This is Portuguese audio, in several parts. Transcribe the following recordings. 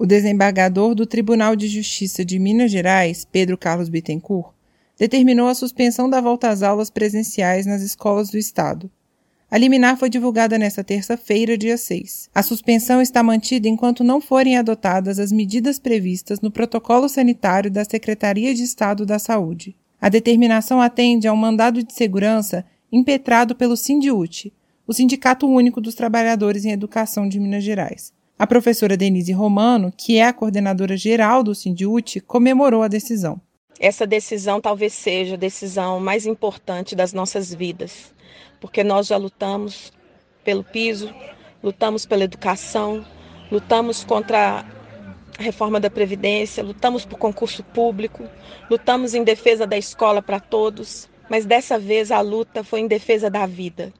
O desembargador do Tribunal de Justiça de Minas Gerais, Pedro Carlos Bittencourt, determinou a suspensão da volta às aulas presenciais nas escolas do Estado. A liminar foi divulgada nesta terça-feira, dia 6. A suspensão está mantida enquanto não forem adotadas as medidas previstas no protocolo sanitário da Secretaria de Estado da Saúde. A determinação atende a um mandado de segurança impetrado pelo Sindiute, o Sindicato Único dos Trabalhadores em Educação de Minas Gerais. A professora Denise Romano, que é a coordenadora geral do Sindiute, comemorou a decisão. Essa decisão talvez seja a decisão mais importante das nossas vidas, porque nós já lutamos pelo piso, lutamos pela educação, lutamos contra a reforma da Previdência, lutamos por concurso público, lutamos em defesa da escola para todos, mas dessa vez a luta foi em defesa da vida,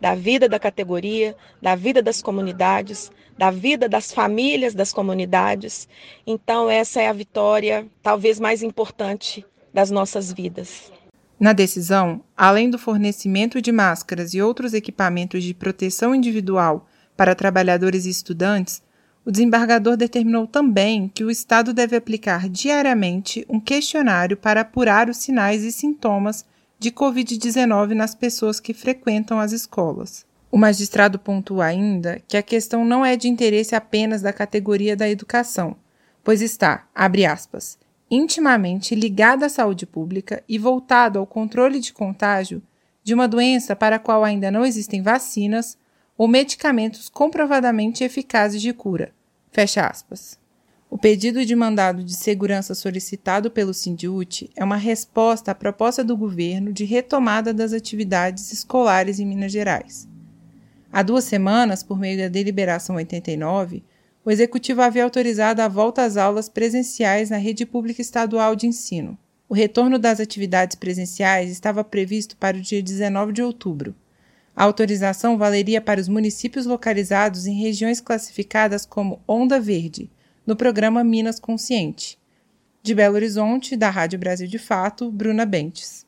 da vida da categoria, da vida das comunidades, da vida das famílias das comunidades. Então, essa é a vitória talvez mais importante das nossas vidas. Na decisão, além do fornecimento de máscaras e outros equipamentos de proteção individual para trabalhadores e estudantes, o desembargador determinou também que o Estado deve aplicar diariamente um questionário para apurar os sinais e sintomas de Covid-19 nas pessoas que frequentam as escolas. O magistrado pontua ainda que a questão não é de interesse apenas da categoria da educação, pois está, abre aspas, intimamente ligada à saúde pública e voltado ao controle de contágio de uma doença para a qual ainda não existem vacinas ou medicamentos comprovadamente eficazes de cura. Fecha aspas. O pedido de mandado de segurança solicitado pelo Sindiute é uma resposta à proposta do governo de retomada das atividades escolares em Minas Gerais. Há duas semanas, por meio da Deliberação 89, o Executivo havia autorizado a volta às aulas presenciais na rede pública estadual de ensino. O retorno das atividades presenciais estava previsto para o dia 19 de outubro. A autorização valeria para os municípios localizados em regiões classificadas como Onda Verde, no programa Minas Consciente. De Belo Horizonte, da Rádio Brasil de Fato, Bruna Bentes.